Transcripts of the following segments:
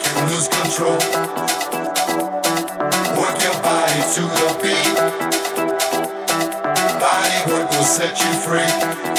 to lose control. Work your body to the beat. Body work will set you free.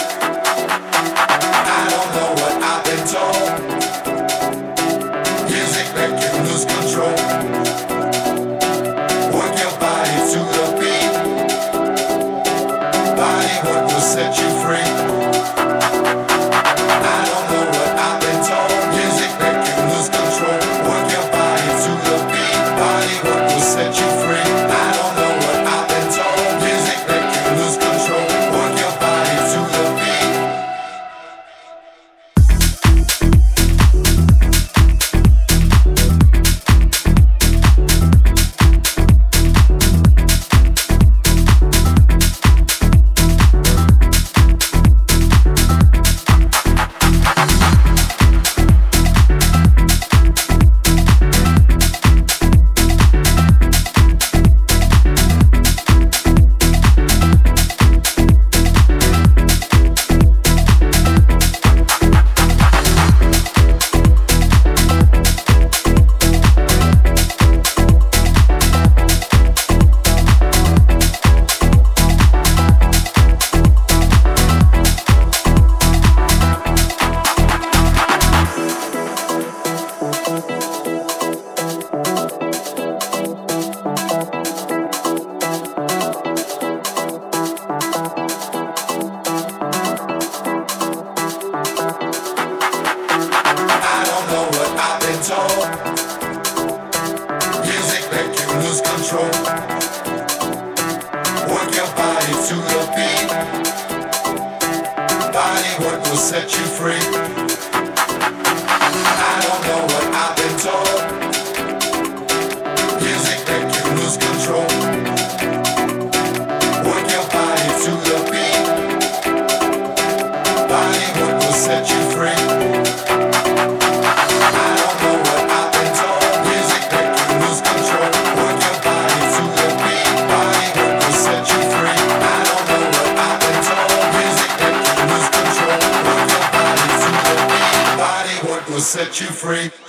to your feet. Body work will set you free. you free.